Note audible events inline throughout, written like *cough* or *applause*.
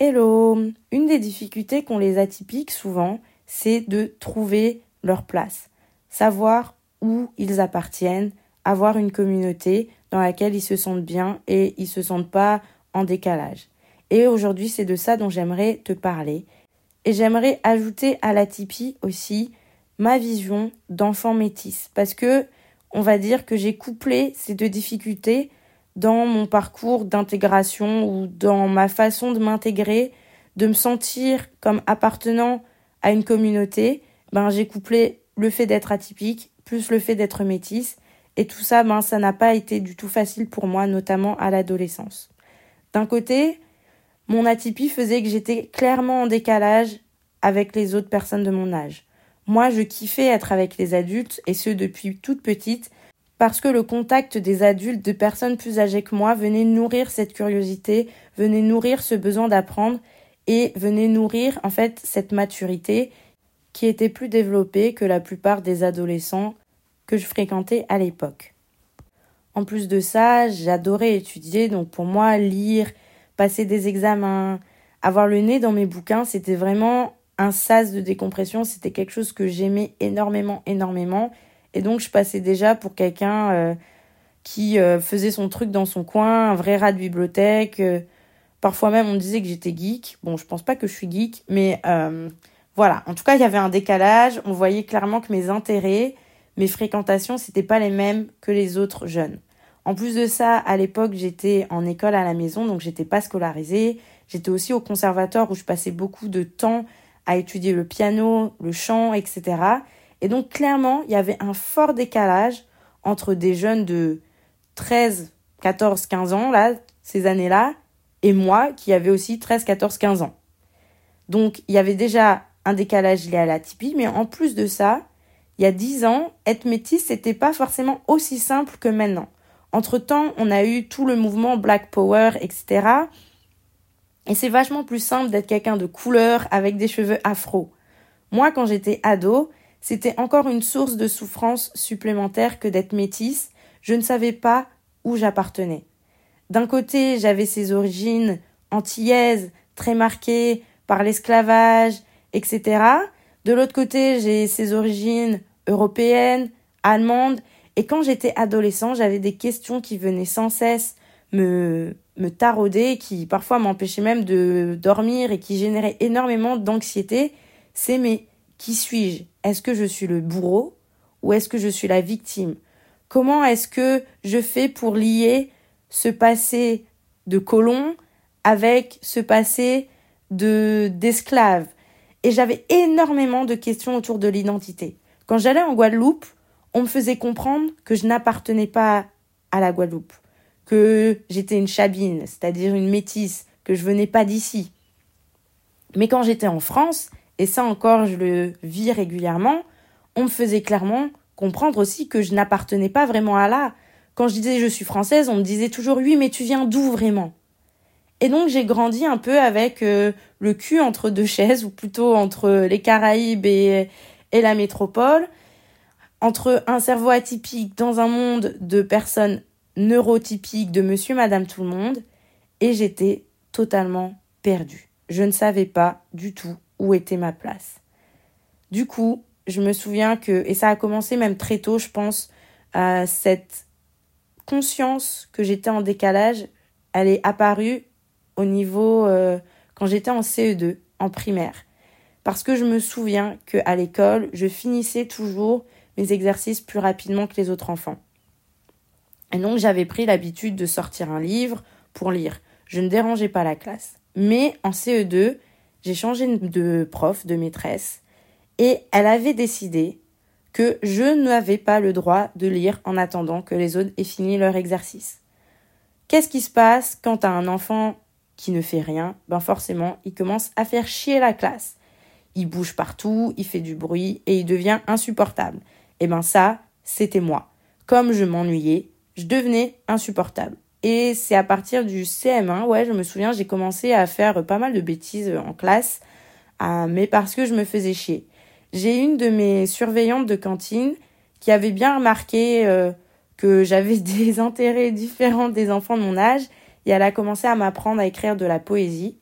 Hello Une des difficultés qu'ont les atypiques souvent, c'est de trouver leur place savoir où ils appartiennent, avoir une communauté dans laquelle ils se sentent bien et ils se sentent pas en décalage. Et aujourd'hui, c'est de ça dont j'aimerais te parler. Et j'aimerais ajouter à la Tipeee aussi ma vision d'enfant métis parce que on va dire que j'ai couplé ces deux difficultés dans mon parcours d'intégration ou dans ma façon de m'intégrer, de me sentir comme appartenant à une communauté, ben j'ai couplé le fait d'être atypique, plus le fait d'être métisse. Et tout ça, ben, ça n'a pas été du tout facile pour moi, notamment à l'adolescence. D'un côté, mon atypie faisait que j'étais clairement en décalage avec les autres personnes de mon âge. Moi, je kiffais être avec les adultes, et ce depuis toute petite, parce que le contact des adultes, de personnes plus âgées que moi, venait nourrir cette curiosité, venait nourrir ce besoin d'apprendre, et venait nourrir en fait cette maturité qui était plus développée que la plupart des adolescents que je fréquentais à l'époque. En plus de ça, j'adorais étudier, donc pour moi, lire, passer des examens, avoir le nez dans mes bouquins, c'était vraiment un sas de décompression, c'était quelque chose que j'aimais énormément, énormément. Et donc je passais déjà pour quelqu'un euh, qui euh, faisait son truc dans son coin, un vrai rat de bibliothèque. Euh, parfois même on disait que j'étais geek. Bon, je pense pas que je suis geek, mais voilà, en tout cas, il y avait un décalage. On voyait clairement que mes intérêts, mes fréquentations, c'était pas les mêmes que les autres jeunes. En plus de ça, à l'époque, j'étais en école à la maison, donc j'étais pas scolarisée. J'étais aussi au conservatoire où je passais beaucoup de temps à étudier le piano, le chant, etc. Et donc, clairement, il y avait un fort décalage entre des jeunes de 13, 14, 15 ans, là, ces années-là, et moi qui avais aussi 13, 14, 15 ans. Donc, il y avait déjà un décalage lié à la typie, mais en plus de ça, il y a dix ans, être métisse, c'était pas forcément aussi simple que maintenant. Entre-temps, on a eu tout le mouvement Black Power, etc. Et c'est vachement plus simple d'être quelqu'un de couleur avec des cheveux afro. Moi, quand j'étais ado, c'était encore une source de souffrance supplémentaire que d'être métisse. Je ne savais pas où j'appartenais. D'un côté, j'avais ces origines antillaises, très marquées par l'esclavage, etc. De l'autre côté, j'ai ses origines européennes, allemandes, et quand j'étais adolescent, j'avais des questions qui venaient sans cesse me, me tarauder, qui parfois m'empêchaient même de dormir et qui généraient énormément d'anxiété. C'est mais qui suis-je? Est-ce que je suis le bourreau ou est-ce que je suis la victime? Comment est-ce que je fais pour lier ce passé de colon avec ce passé de d'esclave? Et j'avais énormément de questions autour de l'identité. Quand j'allais en Guadeloupe, on me faisait comprendre que je n'appartenais pas à la Guadeloupe, que j'étais une chabine, c'est-à-dire une métisse, que je venais pas d'ici. Mais quand j'étais en France, et ça encore je le vis régulièrement, on me faisait clairement comprendre aussi que je n'appartenais pas vraiment à là. Quand je disais je suis française, on me disait toujours oui, mais tu viens d'où vraiment? Et donc j'ai grandi un peu avec euh, le cul entre deux chaises, ou plutôt entre les Caraïbes et, et la métropole, entre un cerveau atypique dans un monde de personnes neurotypiques, de monsieur, madame, tout le monde, et j'étais totalement perdue. Je ne savais pas du tout où était ma place. Du coup, je me souviens que, et ça a commencé même très tôt, je pense, cette conscience que j'étais en décalage, elle est apparue au niveau euh, quand j'étais en CE2, en primaire. Parce que je me souviens qu'à l'école, je finissais toujours mes exercices plus rapidement que les autres enfants. Et donc j'avais pris l'habitude de sortir un livre pour lire. Je ne dérangeais pas la classe. Mais en CE2, j'ai changé de prof, de maîtresse, et elle avait décidé que je n'avais pas le droit de lire en attendant que les autres aient fini leur exercice. Qu'est-ce qui se passe quand as un enfant qui ne fait rien? Ben forcément, il commence à faire chier la classe. Il bouge partout, il fait du bruit et il devient insupportable. Et eh ben ça, c'était moi. Comme je m'ennuyais, je devenais insupportable. Et c'est à partir du CM1, ouais, je me souviens, j'ai commencé à faire pas mal de bêtises en classe, mais parce que je me faisais chier. J'ai une de mes surveillantes de cantine qui avait bien remarqué euh, que j'avais *laughs* des intérêts différents des enfants de mon âge et elle a commencé à m'apprendre à écrire de la poésie.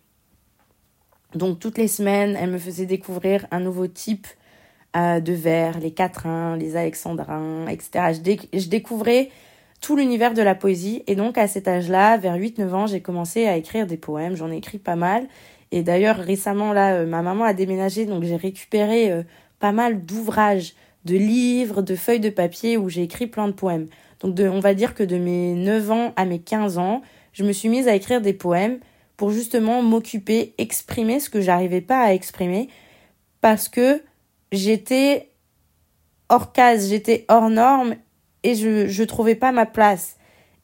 Donc toutes les semaines, elle me faisait découvrir un nouveau type euh, de vers, les quatrains, les alexandrins, etc. Je, découvrais tout l'univers de la poésie. Et donc, à cet âge-là, vers 8-9 ans, j'ai commencé à écrire des poèmes. J'en ai écrit pas mal. Et d'ailleurs, récemment, là, euh, ma maman a déménagé, donc j'ai récupéré euh, pas mal d'ouvrages, de livres, de feuilles de papier où j'ai écrit plein de poèmes. Donc, on va dire que de mes 9 ans à mes 15 ans, je me suis mise à écrire des poèmes pour justement m'occuper, exprimer ce que j'arrivais pas à exprimer parce que j'étais hors case, j'étais hors norme et je je trouvais pas ma place.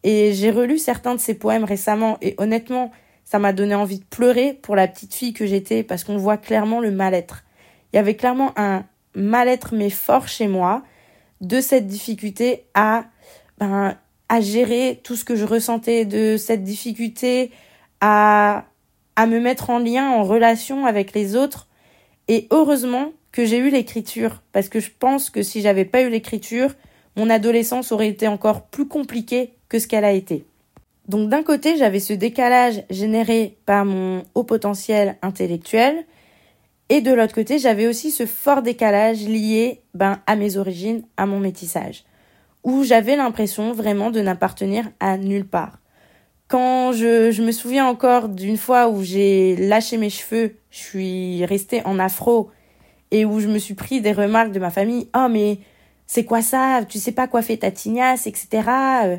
Et j'ai relu certains de ces poèmes récemment et honnêtement, ça m'a donné envie de pleurer pour la petite fille que j'étais parce qu'on voit clairement le mal-être. Il y avait clairement un mal-être mais fort chez moi de cette difficulté à ben à gérer tout ce que je ressentais de cette difficulté à à me mettre en lien en relation avec les autres et heureusement que j'ai eu l'écriture parce que je pense que si j'avais pas eu l'écriture, mon adolescence aurait été encore plus compliquée que ce qu'elle a été. Donc d'un côté, j'avais ce décalage généré par mon haut potentiel intellectuel et de l'autre côté, j'avais aussi ce fort décalage lié ben, à mes origines, à mon métissage, où j'avais l'impression vraiment de n'appartenir à nulle part. Quand je, je me souviens encore d'une fois où j'ai lâché mes cheveux, je suis restée en afro et où je me suis pris des remarques de ma famille. Oh, mais c'est quoi ça? Tu sais pas quoi fait ta tignasse, etc. Euh,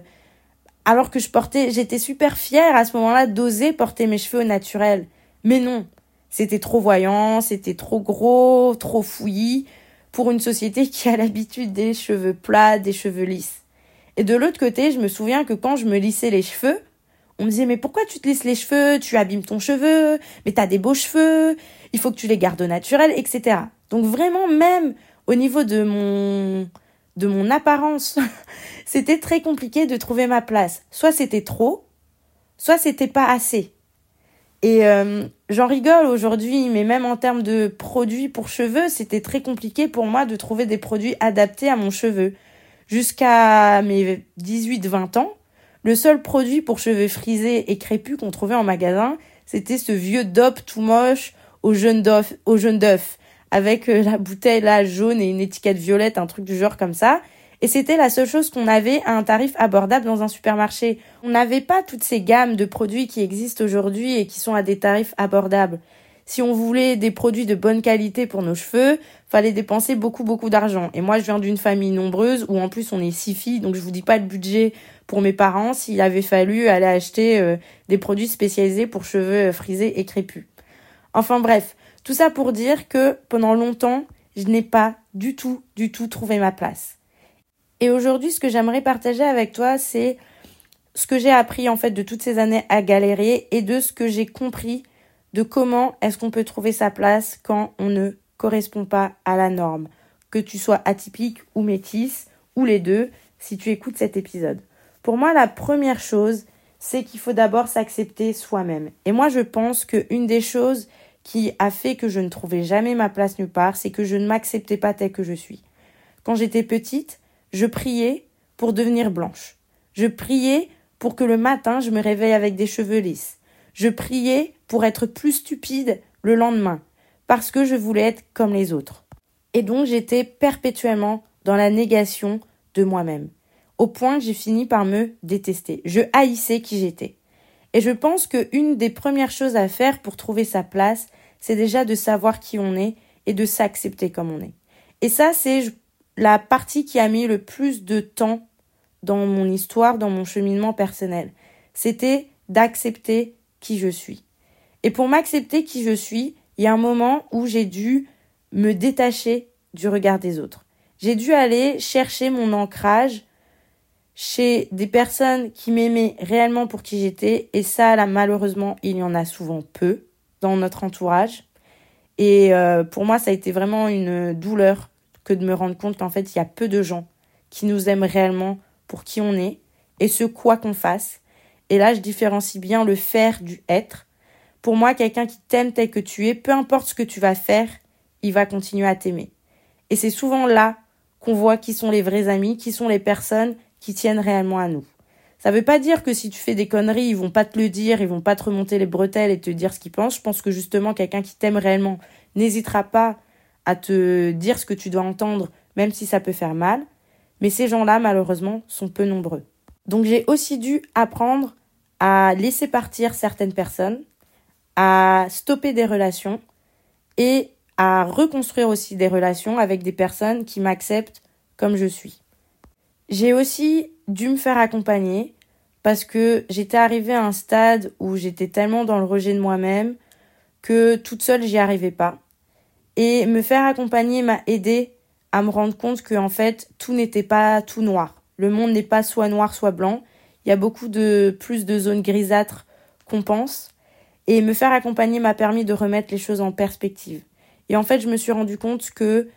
alors que je portais, j'étais super fière à ce moment-là d'oser porter mes cheveux au naturel. Mais non. C'était trop voyant, c'était trop gros, trop fouillis pour une société *laughs* qui a l'habitude des cheveux plats, des cheveux lisses. Et de l'autre côté, je me souviens que quand je me lissais les cheveux, on me disait mais pourquoi tu te lisses les cheveux, tu abîmes ton cheveu, mais t'as des beaux cheveux, il faut que tu les gardes au naturel, etc. Donc vraiment, même au niveau de mon, de mon apparence, *laughs* c'était très compliqué de trouver ma place. Soit c'était trop, soit c'était pas assez. Et euh, j'en rigole aujourd'hui, mais même en termes de produits pour cheveux, c'était très compliqué pour moi de trouver des produits adaptés à mon cheveu. Jusqu'à mes 18-20 ans, le seul produit pour cheveux frisés et crépus qu'on trouvait en magasin, c'était ce vieux DOP tout moche au jaune d'œuf avec euh, la bouteille là jaune et une étiquette violette, un truc du genre comme ça. Et c'était la seule chose qu'on avait à un tarif abordable dans un supermarché. On n'avait pas toutes ces gammes de produits qui existent aujourd'hui et qui sont à des tarifs abordables. Si on voulait des produits de bonne qualité pour nos cheveux, fallait dépenser beaucoup beaucoup d'argent. Et moi, je viens d'une famille nombreuse où en plus on est six filles, donc je vous dis pas le budget pour mes parents s'il avait fallu aller acheter euh, des produits spécialisés pour cheveux euh, frisés et crépus. Enfin bref, tout ça pour dire que pendant longtemps, je n'ai pas du tout, du tout trouvé ma place. Et aujourd'hui, ce que j'aimerais partager avec toi, c'est ce que j'ai appris en fait de toutes ces années à galérer et de ce que j'ai compris de comment est-ce qu'on peut trouver sa place quand on ne correspond pas à la norme, que tu sois atypique ou métisse ou les deux si tu écoutes cet épisode. Pour moi, la première chose, c'est qu'il faut d'abord s'accepter soi-même. Et moi, je pense qu'une des choses qui a fait que je ne trouvais jamais ma place nulle part, c'est que je ne m'acceptais pas telle que je suis. Quand j'étais petite, je priais pour devenir blanche. Je priais pour que le matin je me réveille avec des cheveux lisses. Je priais pour être plus stupide le lendemain, parce que je voulais être comme les autres. Et donc j'étais perpétuellement dans la négation de moi-même, au point que j'ai fini par me détester. Je haïssais qui j'étais. Et je pense qu'une des premières choses à faire pour trouver sa place, c'est déjà de savoir qui on est et de s'accepter comme on est. Et ça, c'est la partie qui a mis le plus de temps dans mon histoire, dans mon cheminement personnel. C'était d'accepter qui je suis. Et pour m'accepter qui je suis, il y a un moment où j'ai dû me détacher du regard des autres. J'ai dû aller chercher mon ancrage chez des personnes qui m'aimaient réellement pour qui j'étais, et ça, là, malheureusement, il y en a souvent peu dans notre entourage. Et euh, pour moi, ça a été vraiment une douleur que de me rendre compte qu'en fait, il y a peu de gens qui nous aiment réellement pour qui on est, et ce quoi qu'on fasse. Et là, je différencie bien le faire du être. Pour moi, quelqu'un qui t'aime tel que tu es, peu importe ce que tu vas faire, il va continuer à t'aimer. Et c'est souvent là qu'on voit qui sont les vrais amis, qui sont les personnes qui tiennent réellement à nous. Ça veut pas dire que si tu fais des conneries, ils vont pas te le dire, ils vont pas te remonter les bretelles et te dire ce qu'ils pensent. Je pense que justement, quelqu'un qui t'aime réellement n'hésitera pas à te dire ce que tu dois entendre, même si ça peut faire mal. Mais ces gens-là, malheureusement, sont peu nombreux. Donc j'ai aussi dû apprendre à laisser partir certaines personnes, à stopper des relations et à reconstruire aussi des relations avec des personnes qui m'acceptent comme je suis. J'ai aussi dû me faire accompagner parce que j'étais arrivée à un stade où j'étais tellement dans le rejet de moi-même que toute seule j'y arrivais pas. Et me faire accompagner m'a aidé à me rendre compte que en fait tout n'était pas tout noir. Le monde n'est pas soit noir soit blanc. Il y a beaucoup de plus de zones grisâtres qu'on pense. Et me faire accompagner m'a permis de remettre les choses en perspective. Et en fait, je me suis rendu compte que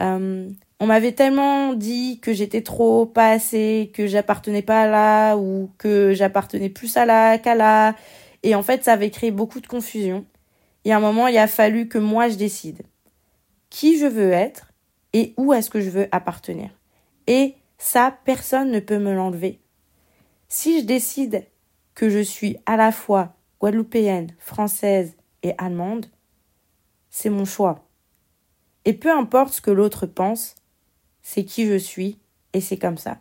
euh, on m'avait tellement dit que j'étais trop pas assez, que j'appartenais pas à là ou que j'appartenais plus à là qu'à là. Et en fait, ça avait créé beaucoup de confusion. Et à un moment, il a fallu que moi je décide qui je veux être et où est-ce que je veux appartenir. Et ça, personne ne peut me l'enlever. Si je décide que je suis à la fois guadeloupéenne, française et allemande, c'est mon choix. Et peu importe ce que l'autre pense, c'est qui je suis et c'est comme ça.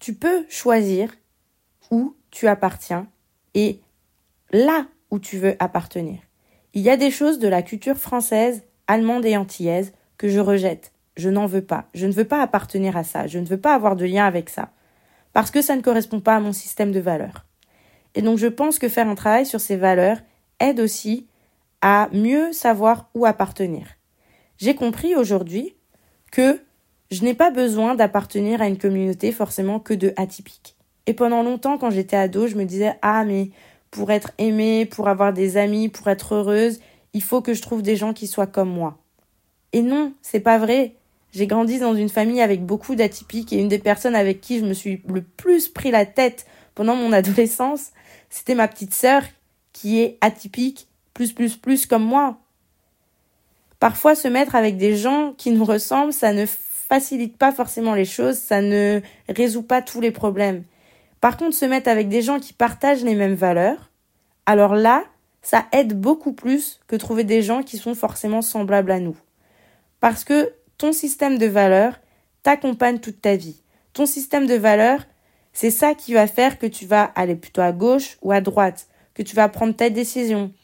Tu peux choisir où tu appartiens et là où tu veux appartenir. Il y a des choses de la culture française, allemande et antillaise que je rejette. Je n'en veux pas. Je ne veux pas appartenir à ça. Je ne veux pas avoir de lien avec ça. Parce que ça ne correspond pas à mon système de valeurs. Et donc je pense que faire un travail sur ces valeurs aide aussi à mieux savoir où appartenir. J'ai compris aujourd'hui que je n'ai pas besoin d'appartenir à une communauté forcément que de atypiques. Et pendant longtemps, quand j'étais ado, je me disais Ah, mais pour être aimée, pour avoir des amis, pour être heureuse, il faut que je trouve des gens qui soient comme moi. Et non, c'est pas vrai. J'ai grandi dans une famille avec beaucoup d'atypiques et une des personnes avec qui je me suis le plus pris la tête pendant mon *laughs* adolescence, c'était ma petite sœur qui est atypique plus, plus, plus comme moi. Parfois, se mettre avec des gens qui nous ressemblent, ça ne facilite pas forcément les choses, ça ne résout pas tous les problèmes. Par contre, se mettre avec des gens qui partagent les mêmes valeurs, alors là, ça aide beaucoup plus que trouver des gens qui sont forcément semblables à nous. Parce que ton système de valeurs t'accompagne toute ta vie. Ton système de valeurs, c'est ça qui va faire que tu vas aller plutôt à gauche ou à droite, que tu vas prendre ta décision,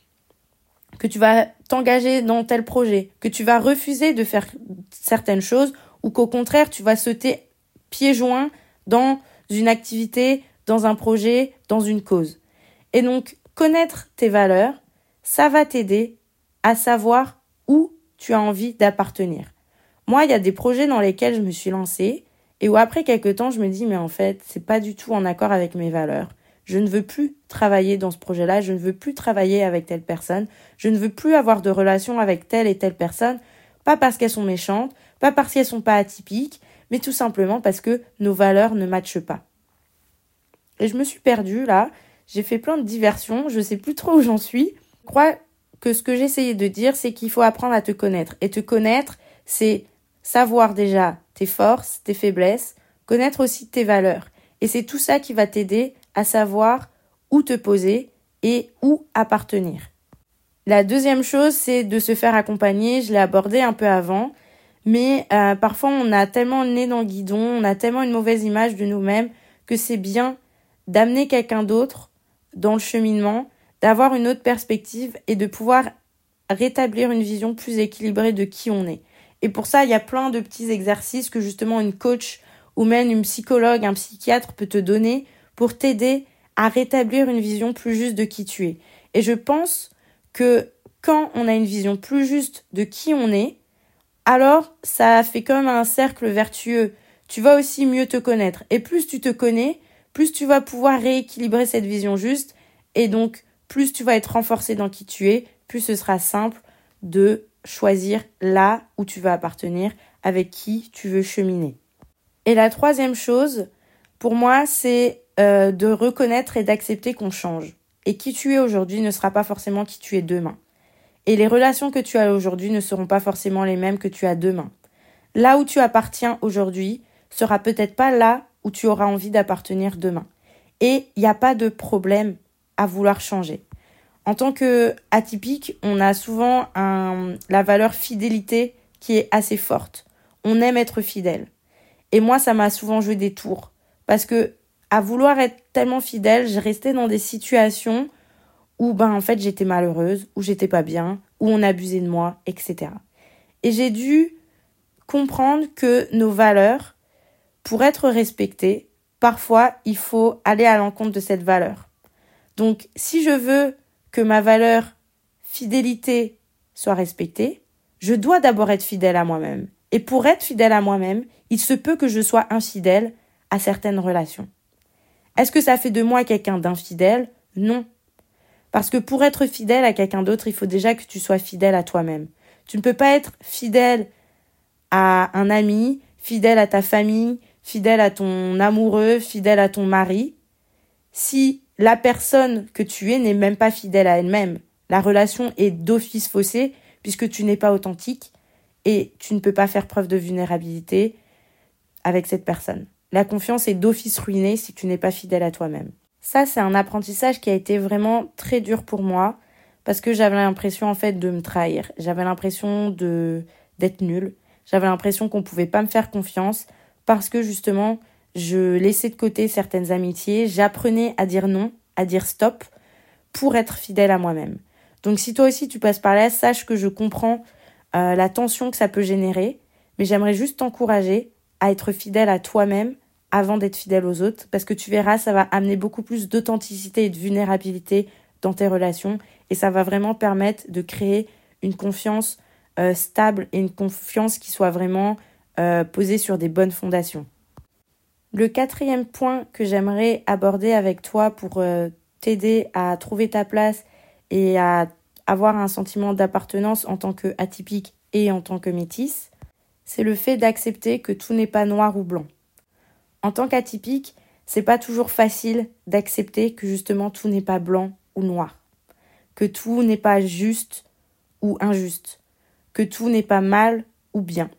que tu vas t'engager dans tel projet, que tu vas refuser de faire certaines choses ou qu'au contraire tu vas sauter pieds joints dans une activité, dans un projet, dans une cause. Et donc connaître tes valeurs, ça va t'aider à savoir où tu as envie d'appartenir. Moi, il y a des projets dans lesquels je me suis lancée et où après quelques temps, je me dis mais en fait, c'est pas du tout en accord avec mes valeurs. Je ne veux plus travailler dans ce projet-là, je ne veux plus travailler avec telle personne, je ne veux plus avoir de relation avec telle et telle personne, pas parce qu'elles sont méchantes, pas parce qu'elles sont pas atypiques, mais tout simplement parce que nos valeurs ne matchent pas. Et je me suis perdue là, j'ai fait plein de diversions, je sais plus trop où j'en suis. Je crois que ce que j'essayais de dire, c'est qu'il faut apprendre à te connaître. Et te connaître, c'est savoir déjà tes forces, tes faiblesses, connaître aussi tes valeurs. Et c'est tout ça qui va t'aider à savoir où te poser et où appartenir. La deuxième chose, c'est de se faire accompagner. Je l'ai abordé un peu avant, mais euh, parfois on a tellement le nez dans le guidon, on a tellement une mauvaise image de nous-mêmes que c'est bien d'amener quelqu'un d'autre dans le cheminement, d'avoir une autre perspective et de pouvoir rétablir une vision plus équilibrée de qui on est. Et pour ça, il y a plein de petits exercices que justement une coach ou même une psychologue, un psychiatre peut te donner pour t'aider à rétablir une vision plus juste de qui tu es. Et je pense que quand on a une vision plus juste de qui on est, alors ça fait comme un cercle vertueux. Tu vas aussi mieux te connaître. Et plus tu te connais, plus tu vas pouvoir rééquilibrer cette vision juste. Et donc, plus tu vas être renforcé dans qui tu es, plus ce sera simple de choisir là où tu vas appartenir, avec qui tu veux cheminer. Et la troisième chose, pour moi, c'est euh, de reconnaître et d'accepter qu'on change. Et qui tu es aujourd'hui ne sera pas forcément qui tu es demain. Et les relations que tu as aujourd'hui ne seront pas forcément les mêmes que tu as demain. Là où tu appartiens aujourd'hui sera peut-être pas là où tu auras envie d'appartenir demain. Et il n'y a pas de problème à vouloir changer. En tant que atypique, on a souvent la valeur fidélité qui est assez forte. On aime être fidèle. Et moi, ça m'a souvent joué des tours. Parce que, à vouloir être tellement fidèle, j'ai resté dans des situations où, ben, en fait, j'étais malheureuse, où j'étais pas bien, où on abusait de moi, etc. Et j'ai dû comprendre que nos valeurs, pour être respectées, parfois, il faut aller à l'encontre de cette valeur. Donc, si je veux que ma valeur fidélité soit respectée, je dois d'abord être fidèle à moi-même. Et pour être fidèle à moi-même, il se peut que je sois infidèle à certaines relations. Est-ce que ça fait de moi quelqu'un d'infidèle? Non. Parce que pour être fidèle à quelqu'un d'autre, il faut déjà que tu sois fidèle à toi-même. Tu ne peux pas être fidèle à un ami, fidèle à ta famille, fidèle à ton amoureux, fidèle à ton mari, si la personne que tu es n'est même pas fidèle à elle-même. La relation est d'office faussée puisque tu n'es pas authentique et tu ne peux pas faire preuve de vulnérabilité avec cette personne. La confiance est d'office ruinée si tu n'es pas fidèle à toi-même. Ça, c'est un apprentissage qui a été vraiment très dur pour moi parce que j'avais l'impression en fait de me trahir. J'avais l'impression de d'être nulle. J'avais l'impression qu'on pouvait pas me faire confiance parce que justement, je laissais de côté certaines amitiés, j'apprenais à dire non, à dire stop pour être fidèle à moi-même. Donc si toi aussi tu passes par là, sache que je comprends euh, la tension que ça peut générer, mais j'aimerais juste t'encourager à être fidèle à toi-même avant d'être fidèle aux autres, parce que tu verras, ça va amener beaucoup plus d'authenticité et de vulnérabilité dans tes relations, et ça va vraiment permettre de créer une confiance euh, stable et une confiance qui soit vraiment euh, posée sur des bonnes fondations. Le quatrième point que j'aimerais aborder avec toi pour t'aider à trouver ta place et à avoir un sentiment d'appartenance en tant que atypique et en tant que métisse, c'est le fait d'accepter que tout n'est pas noir ou blanc. En tant qu'atypique, c'est pas toujours facile d'accepter que justement tout n'est pas blanc ou noir, que tout n'est pas juste ou injuste, que tout n'est pas mal ou bien.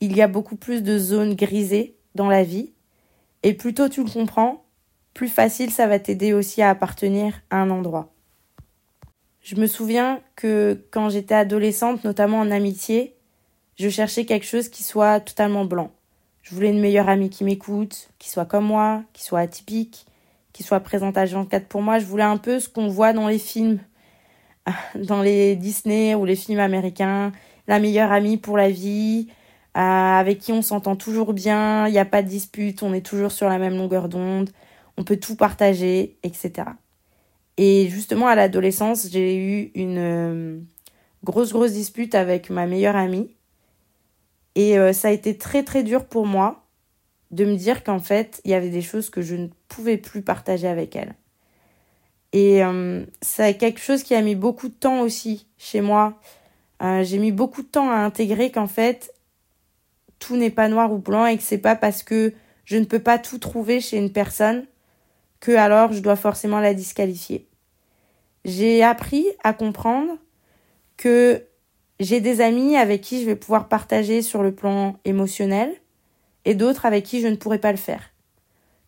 Il y a beaucoup plus de zones grisées dans la vie, et plus tôt tu le comprends, plus facile ça va t'aider aussi à appartenir à un endroit. Je me souviens que quand j'étais adolescente, notamment en amitié, je cherchais quelque chose qui soit totalement blanc. Je voulais une meilleure amie qui m'écoute, qui soit comme moi, qui soit atypique, qui soit présente à 24 pour moi. Je voulais un peu ce qu'on voit dans les films, *laughs* dans les Disney ou les films américains. La meilleure amie pour la vie, euh, avec qui on s'entend toujours bien, il n'y a pas de dispute, on est toujours sur la même longueur d'onde, on peut tout partager, etc. Et justement, à l'adolescence, j'ai eu une euh, grosse, grosse dispute avec ma meilleure amie. Et euh, ça a été très, très dur pour moi de me dire qu'en fait, il y avait des choses que je ne pouvais plus partager avec elle. Et euh, c'est quelque chose qui a mis beaucoup de temps aussi chez moi. j'ai mis beaucoup de temps à intégrer qu'en fait, tout n'est pas noir ou blanc et que c'est pas parce que je ne peux pas tout trouver chez une personne que alors je dois forcément la disqualifier j'ai appris à comprendre que j'ai des amis avec qui je vais pouvoir partager sur le plan émotionnel et d'autres avec qui je ne pourrai pas le faire.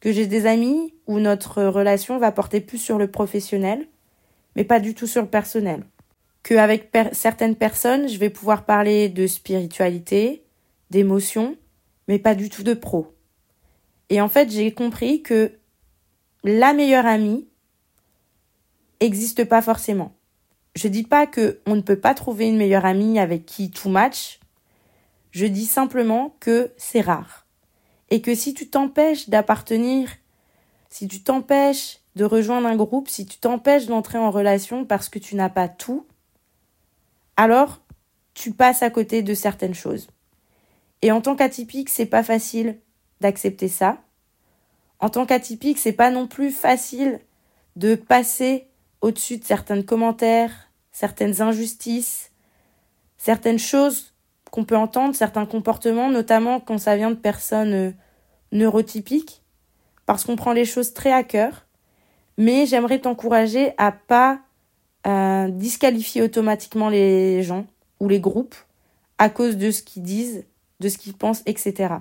Que j'ai des amis où notre relation va porter plus sur le professionnel mais pas du tout sur le personnel. Qu'avec certaines personnes, je vais pouvoir parler de spiritualité, d'émotion, mais pas du tout de pro. Et en fait, j'ai compris que la meilleure amie n'existe pas forcément. Je dis pas que on ne peut pas trouver une meilleure amie avec qui tout match. Je dis simplement que c'est rare. Et que si tu t'empêches d'appartenir, si tu t'empêches de rejoindre un groupe, si tu t'empêches d'entrer en relation parce que tu n'as pas tout, alors tu passes à côté de certaines choses. Et en tant qu'atypique, c'est pas facile d'accepter ça. En tant qu'atypique, c'est pas non plus facile de passer au-dessus de certains commentaires, certaines injustices, certaines choses qu'on peut entendre, certains comportements, notamment quand ça vient de personnes euh, neurotypiques, parce qu'on prend les choses très à cœur. Mais j'aimerais t'encourager à pas euh, disqualifier automatiquement les gens ou les groupes à cause de ce qu'ils disent, de ce qu'ils pensent, etc.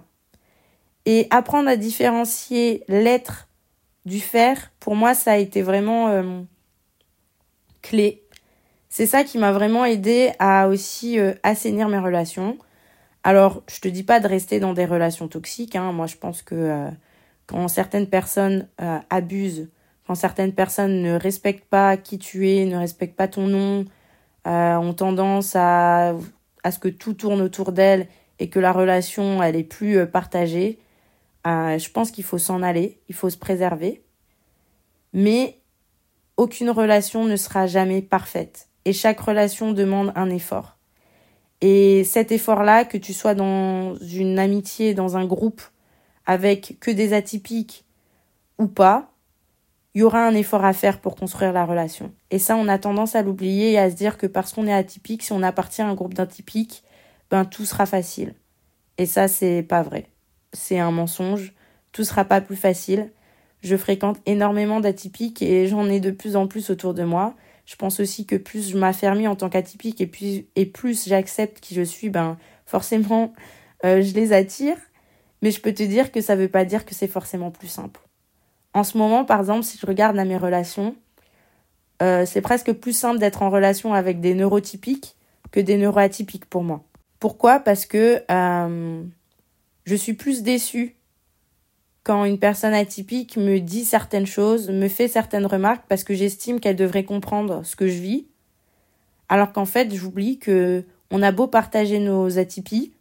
Et apprendre à différencier l'être du faire, pour moi, ça a été vraiment euh, clé. C'est ça qui m'a vraiment aidé à aussi euh, assainir mes relations. Alors, je te dis pas de rester dans des relations toxiques. Hein. Moi, je pense que euh, quand certaines personnes abusent, quand certaines personnes ne respectent pas qui tu es, ne respectent pas ton nom, ont tendance à, à ce que tout tourne autour d'elles et que la relation, elle est plus partagée, euh, je pense qu'il faut s'en aller, il faut se préserver. Mais aucune relation ne sera jamais parfaite. Et chaque relation demande un effort. Et cet effort-là, que tu sois dans une amitié, dans un groupe, avec que des atypiques ou pas, il y aura un effort à faire pour construire la relation. Et ça, on a tendance à l'oublier et à se dire que parce qu'on est atypique, si on appartient à un groupe d'atypiques, ben tout sera facile. Et ça, c'est pas vrai c'est un mensonge. Tout sera pas plus facile. Je fréquente énormément d'atypiques et j'en ai de plus en plus autour de moi. Je pense aussi que plus je m'affermis en tant qu'atypique et, plus, j'accepte qui je suis, ben forcément *laughs* euh, je les attire. Mais je peux te dire que ça veut pas dire que c'est forcément plus simple. En ce moment, par exemple, si je regarde à mes relations, euh, c'est presque plus simple d'être en relation avec des neurotypiques que des neuroatypiques pour moi. Pourquoi? Parce que euh, je suis plus déçue quand une personne atypique me dit certaines choses, me fait certaines remarques parce que j'estime qu'elle devrait comprendre ce que je vis, alors qu'en fait j'oublie que on a beau partager nos atypies,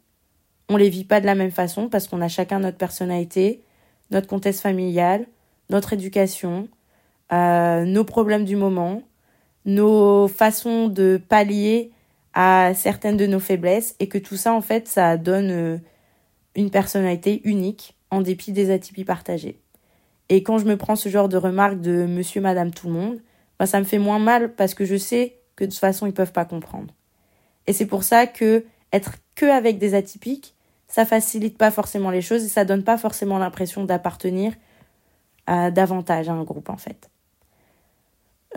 on les vit pas de la même façon parce qu'on a chacun notre personnalité, notre contexte familial, notre éducation, euh, nos problèmes du moment, nos façons de pallier à certaines de nos faiblesses et que tout ça en fait ça donne euh, une personnalité unique en dépit des atypies partagées. Et quand je me prends ce genre de remarques de monsieur, madame, tout le monde, bah, ça me fait moins mal parce que je sais que de toute façon, ils peuvent pas comprendre. Et c'est pour ça que être que avec des atypiques, ça facilite pas forcément les choses et ça donne pas forcément l'impression d'appartenir à davantage à un groupe en fait.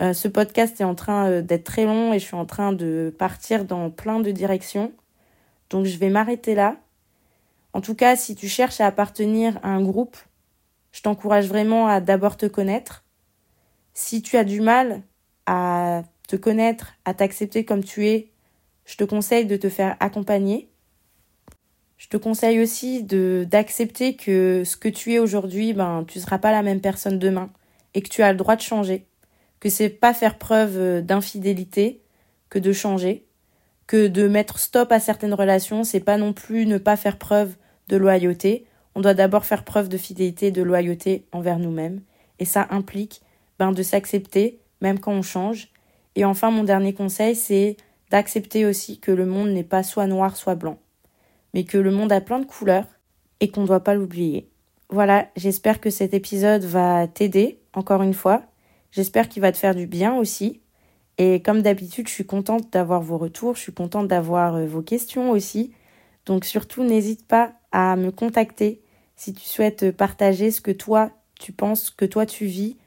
Euh, ce podcast est en train euh, d'être très long et je suis en train de partir dans plein de directions. Donc je vais m'arrêter là. En tout cas, si tu cherches à appartenir à un groupe, je t'encourage vraiment à d'abord te connaître. Si tu as du mal à te connaître, à t'accepter comme tu es, je te conseille de te faire accompagner. Je te conseille aussi d'accepter que ce que tu es aujourd'hui, ben tu seras pas la même personne demain et que tu as le droit de changer, que c'est pas faire preuve d'infidélité que de changer, que de mettre stop à certaines relations, c'est pas non plus ne pas faire preuve de loyauté, on doit d'abord faire preuve de fidélité et de loyauté envers nous-mêmes. Et ça implique ben, de s'accepter, même quand on change. Et enfin, mon dernier conseil, c'est d'accepter aussi que le monde n'est pas soit noir, soit blanc, mais que le monde a plein de couleurs et qu'on ne doit pas l'oublier. Voilà, j'espère que cet épisode va t'aider, encore une fois. J'espère qu'il va te faire du bien aussi. Et comme d'habitude, je suis contente d'avoir vos retours, je suis contente d'avoir euh, vos questions aussi. Donc surtout, n'hésite pas à me contacter si tu souhaites partager ce que toi tu penses, que toi tu vis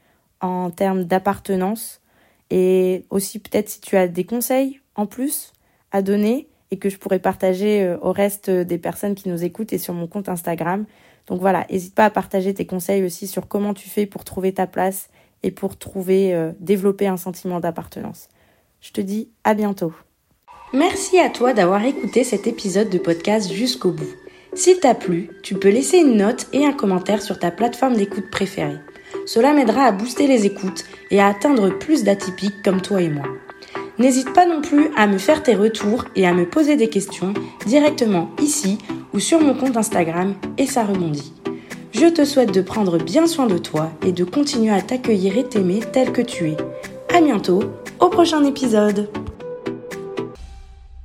en termes d'appartenance et aussi peut-être si tu as des conseils en plus à donner et que je pourrais partager euh, au reste des personnes qui nous écoutent et sur mon compte Instagram. Donc voilà, n'hésite pas à partager tes conseils aussi sur comment tu fais pour trouver ta place et pour trouver, euh, développer un sentiment d'appartenance. Je te dis à bientôt. Merci à toi d'avoir écouté cet épisode de podcast jusqu'au bout. S'il t'a plu, tu peux laisser une note et un commentaire sur ta plateforme d'écoute préférée. Cela m'aidera à booster les écoutes et à atteindre plus d'atypiques comme toi et moi. N'hésite pas non plus à me faire tes retours et à me poser des questions directement ici ou sur mon compte Instagram et ça rebondit. Je te souhaite de prendre bien soin de toi et de continuer à t'accueillir et t'aimer tel que tu es. À bientôt au prochain épisode.